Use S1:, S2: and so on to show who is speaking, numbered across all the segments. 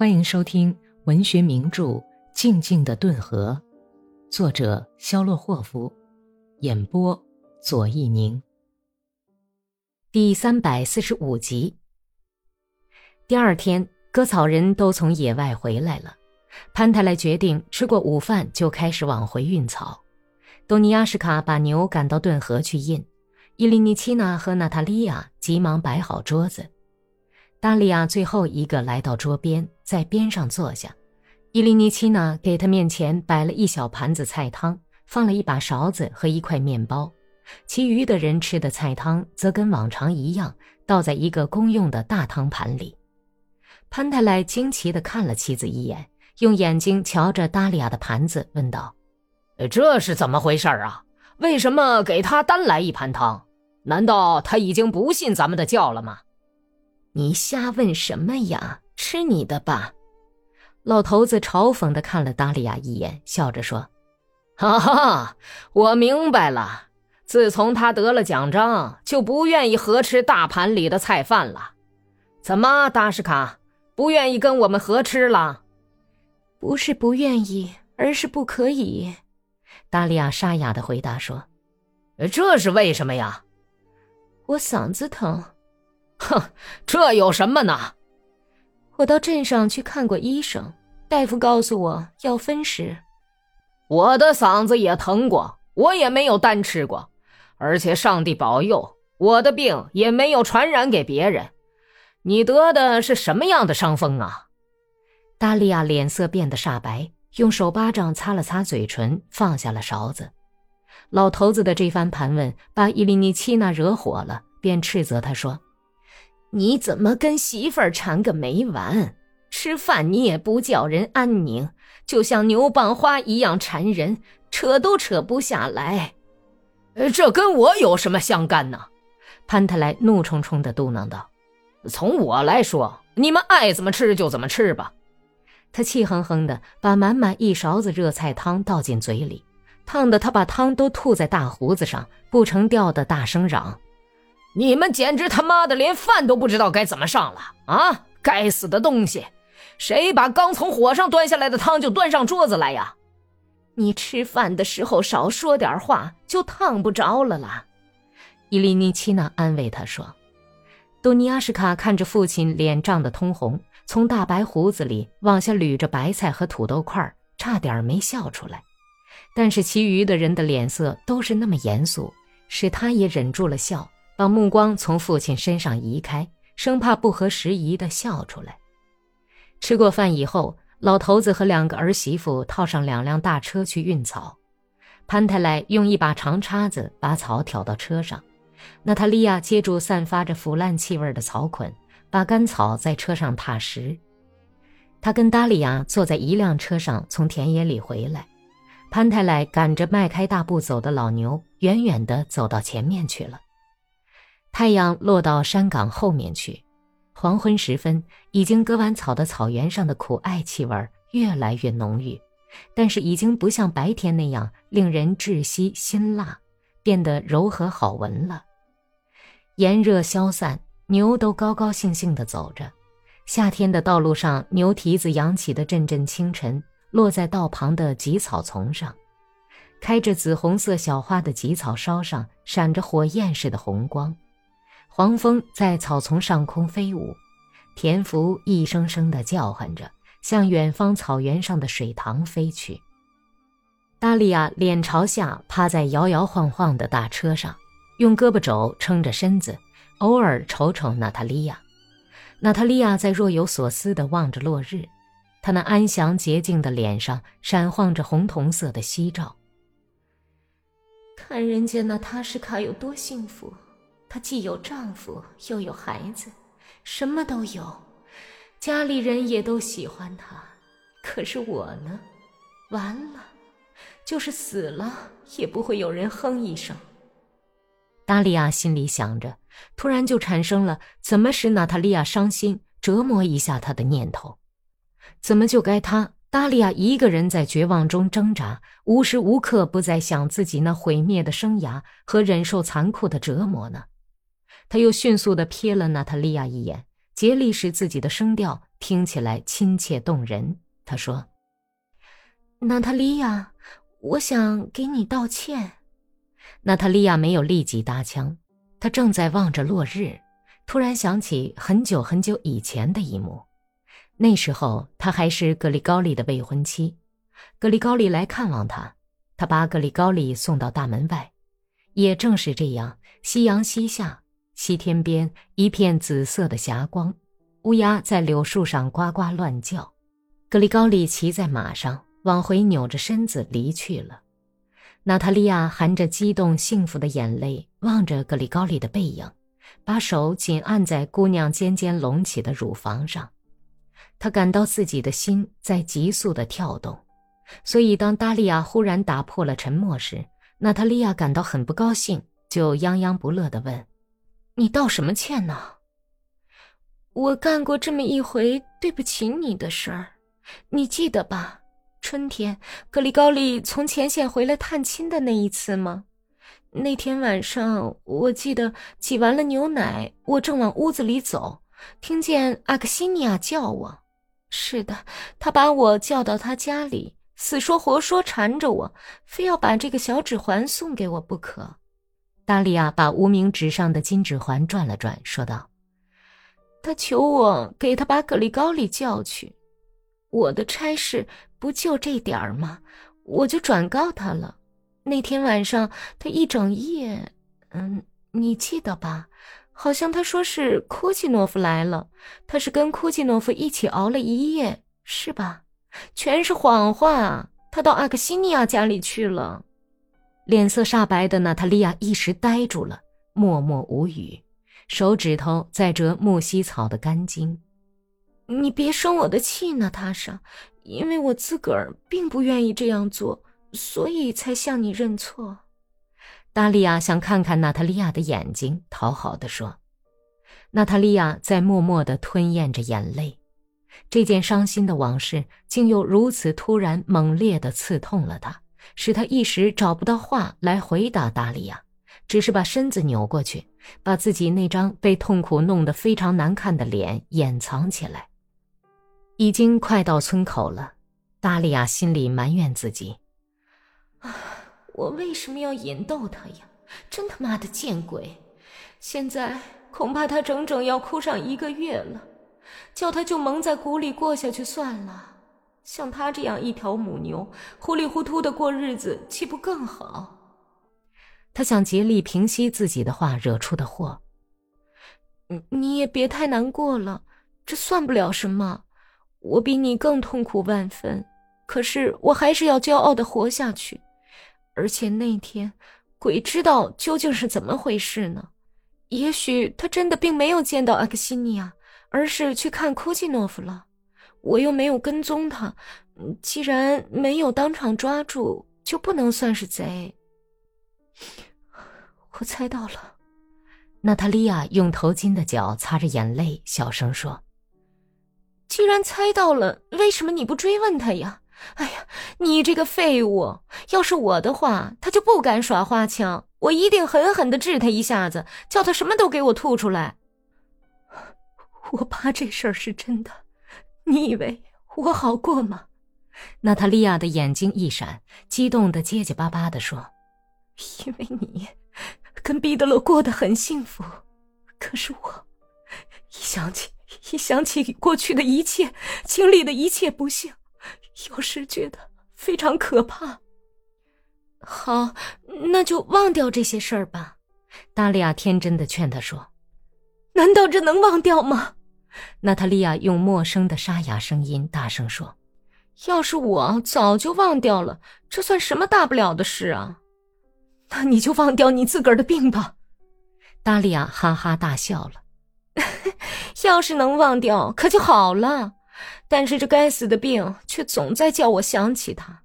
S1: 欢迎收听文学名著《静静的顿河》，作者肖洛霍夫，演播左一宁。第三百四十五集。第二天，割草人都从野外回来了，潘泰莱决定吃过午饭就开始往回运草。多尼亚什卡把牛赶到顿河去印，伊利尼奇娜和娜塔莉亚急忙摆好桌子。达利亚最后一个来到桌边，在边上坐下。伊利尼奇娜给他面前摆了一小盘子菜汤，放了一把勺子和一块面包。其余的人吃的菜汤则跟往常一样，倒在一个公用的大汤盘里。潘泰莱惊奇地看了妻子一眼，用眼睛瞧着达利亚的盘子，问道：“
S2: 这是怎么回事啊？为什么给他单来一盘汤？难道他已经不信咱们的教了吗？”
S1: 你瞎问什么呀？吃你的吧！老头子嘲讽的看了达利亚一眼，笑着说：“
S2: 哈哈，我明白了。自从他得了奖章，就不愿意合吃大盘里的菜饭了。怎么，达什卡不愿意跟我们合吃了？
S3: 不是不愿意，而是不可以。”
S1: 达利亚沙哑的回答说：“
S2: 这是为什么呀？
S3: 我嗓子疼。”
S2: 哼，这有什么呢？
S3: 我到镇上去看过医生，大夫告诉我要分食。
S2: 我的嗓子也疼过，我也没有单吃过，而且上帝保佑，我的病也没有传染给别人。你得的是什么样的伤风啊？
S1: 达利亚脸色变得煞白，用手巴掌擦了擦嘴唇，放下了勺子。老头子的这番盘问把伊利尼奇娜惹火了，便斥责他说。你怎么跟媳妇儿缠个没完？吃饭你也不叫人安宁，就像牛蒡花一样缠人，扯都扯不下来。
S2: 这跟我有什么相干呢？
S1: 潘特莱怒冲冲地嘟囔道：“
S2: 从我来说，你们爱怎么吃就怎么吃吧。”
S1: 他气哼哼地把满满一勺子热菜汤倒进嘴里，烫得他把汤都吐在大胡子上，不成调地大声嚷。
S2: 你们简直他妈的连饭都不知道该怎么上了啊！该死的东西，谁把刚从火上端下来的汤就端上桌子来呀？
S3: 你吃饭的时候少说点话，就烫不着了啦。
S1: 伊利尼奇娜安慰他说。多尼亚什卡看着父亲脸涨得通红，从大白胡子里往下捋着白菜和土豆块，差点没笑出来。但是其余的人的脸色都是那么严肃，使他也忍住了笑。把目光从父亲身上移开，生怕不合时宜的笑出来。吃过饭以后，老头子和两个儿媳妇套上两辆大车去运草。潘太莱用一把长叉子把草挑到车上，娜塔莉亚接住散发着腐烂气味的草捆，把干草在车上踏实。他跟达利亚坐在一辆车上从田野里回来，潘太莱赶着迈开大步走的老牛，远远地走到前面去了。太阳落到山岗后面去，黄昏时分，已经割完草的草原上的苦艾气味越来越浓郁，但是已经不像白天那样令人窒息辛辣，变得柔和好闻了。炎热消散，牛都高高兴兴地走着。夏天的道路上，牛蹄子扬起的阵阵清晨，落在道旁的棘草丛上，开着紫红色小花的棘草梢上，闪着火焰似的红光。黄蜂在草丛上空飞舞，田福一声声地叫唤着，向远方草原上的水塘飞去。达利亚脸朝下趴在摇摇晃晃的大车上，用胳膊肘撑着身子，偶尔瞅瞅娜塔莉亚。娜塔莉亚在若有所思地望着落日，她那安详洁净的脸上闪晃着红铜色的夕照。
S3: 看人家那塔什卡有多幸福。她既有丈夫，又有孩子，什么都有，家里人也都喜欢她。可是我呢，完了，就是死了也不会有人哼一声。
S1: 达利亚心里想着，突然就产生了怎么使娜塔莉亚伤心、折磨一下她的念头。怎么就该她达利亚一个人在绝望中挣扎，无时无刻不在想自己那毁灭的生涯和忍受残酷的折磨呢？他又迅速地瞥了娜塔莉亚一眼，竭力使自己的声调听起来亲切动人。他说：“
S3: 娜塔莉亚，我想给你道歉。”
S1: 娜塔莉亚没有立即搭腔，她正在望着落日，突然想起很久很久以前的一幕。那时候她还是格里高利的未婚妻，格里高利来看望她，她把格里高利送到大门外。也正是这样，夕阳西下。西天边一片紫色的霞光，乌鸦在柳树上呱呱乱叫。格里高利骑在马上，往回扭着身子离去了。娜塔莉亚含着激动幸福的眼泪望着格里高利的背影，把手紧按在姑娘尖尖隆起的乳房上。她感到自己的心在急速的跳动，所以当达利亚忽然打破了沉默时，娜塔莉亚感到很不高兴，就泱泱不乐地问。你道什么歉呢？
S3: 我干过这么一回对不起你的事儿，你记得吧？春天，格里高利从前线回来探亲的那一次吗？那天晚上，我记得挤完了牛奶，我正往屋子里走，听见阿克西尼亚叫我。是的，他把我叫到他家里，死说活说缠着我，非要把这个小指环送给我不可。
S1: 达利亚把无名指上的金指环转了转，说道：“
S3: 他求我给他把格里高利叫去，我的差事不就这点儿吗？我就转告他了。那天晚上他一整夜，嗯，你记得吧？好像他说是库季诺夫来了，他是跟库季诺夫一起熬了一夜，是吧？全是谎话，他到阿克西尼亚家里去了。”
S1: 脸色煞白的娜塔莉亚一时呆住了，默默无语，手指头在折木犀草的干茎。
S3: 你别生我的气，娜塔莎，因为我自个儿并不愿意这样做，所以才向你认错。
S1: 达利亚想看看娜塔莉亚的眼睛，讨好的说。娜塔莉亚在默默的吞咽着眼泪，这件伤心的往事竟又如此突然猛烈的刺痛了她。使他一时找不到话来回答达利亚，只是把身子扭过去，把自己那张被痛苦弄得非常难看的脸掩藏起来。已经快到村口了，达利亚心里埋怨自己：“
S3: 啊，我为什么要引逗他呀？真他妈的见鬼！现在恐怕他整整要哭上一个月了，叫他就蒙在鼓里过下去算了。”像他这样一条母牛，糊里糊涂的过日子，岂不更好？
S1: 他想竭力平息自己的话惹出的祸。
S3: 你你也别太难过了，这算不了什么。我比你更痛苦万分，可是我还是要骄傲的活下去。而且那天，鬼知道究竟是怎么回事呢？也许他真的并没有见到阿克西尼亚，而是去看库季诺夫了。我又没有跟踪他，既然没有当场抓住，就不能算是贼。我猜到了，
S1: 娜塔莉亚用头巾的脚擦着眼泪，小声说：“
S3: 既然猜到了，为什么你不追问他呀？哎呀，你这个废物！要是我的话，他就不敢耍花枪，我一定狠狠的治他一下子，叫他什么都给我吐出来。我怕这事儿是真的。”你以为我好过吗？
S1: 娜塔莉亚的眼睛一闪，激动的结结巴巴的说：“
S3: 因为你跟彼得罗过得很幸福，可是我一想起一想起过去的一切，经历的一切不幸，有时觉得非常可怕。好，那就忘掉这些事儿吧。”
S1: 达利亚天真的劝他说：“
S3: 难道这能忘掉吗？”
S1: 娜塔莉亚用陌生的沙哑声音大声说：“
S3: 要是我早就忘掉了，这算什么大不了的事啊？那你就忘掉你自个儿的病吧。”
S1: 达利亚哈哈大笑了。
S3: 要是能忘掉，可就好了。但是这该死的病却总在叫我想起他。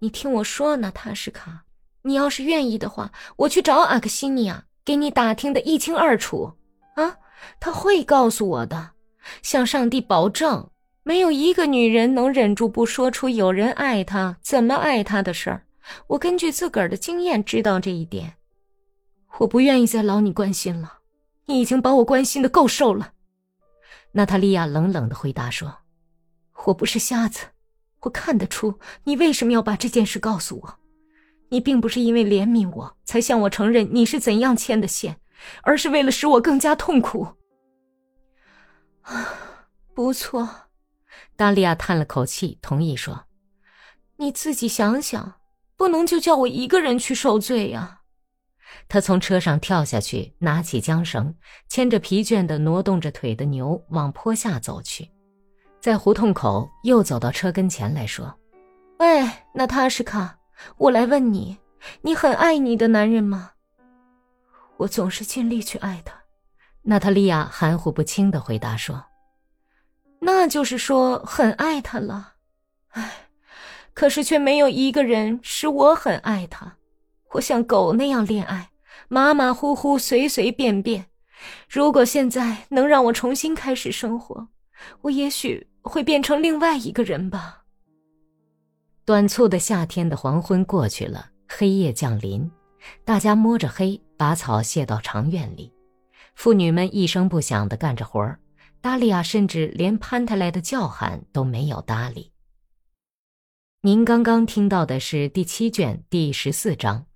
S3: 你听我说娜，塔什卡，你要是愿意的话，我去找阿克西尼亚，给你打听的一清二楚。他会告诉我的，向上帝保证，没有一个女人能忍住不说出有人爱她、怎么爱她的事儿。我根据自个儿的经验知道这一点。我不愿意再劳你关心了，你已经把我关心的够受了。
S1: 娜塔莉亚冷冷的回答说：“
S3: 我不是瞎子，我看得出你为什么要把这件事告诉我。你并不是因为怜悯我才向我承认你是怎样牵的线，而是为了使我更加痛苦。”啊，不错，
S1: 达利亚叹了口气，同意说：“
S3: 你自己想想，不能就叫我一个人去受罪呀。”
S1: 他从车上跳下去，拿起缰绳，牵着疲倦的挪动着腿的牛往坡下走去。在胡同口，又走到车跟前来说：“
S3: 喂，娜塔什卡，我来问你，你很爱你的男人吗？”“我总是尽力去爱他。”
S1: 娜塔莉亚含糊不清的回答说：“
S3: 那就是说很爱他了。唉，可是却没有一个人使我很爱他。”我像狗那样恋爱，马马虎虎，随随便便。如果现在能让我重新开始生活，我也许会变成另外一个人吧。
S1: 短促的夏天的黄昏过去了，黑夜降临，大家摸着黑把草卸到长院里，妇女们一声不响地干着活儿，达利亚甚至连潘特莱的叫喊都没有搭理。您刚刚听到的是第七卷第十四章。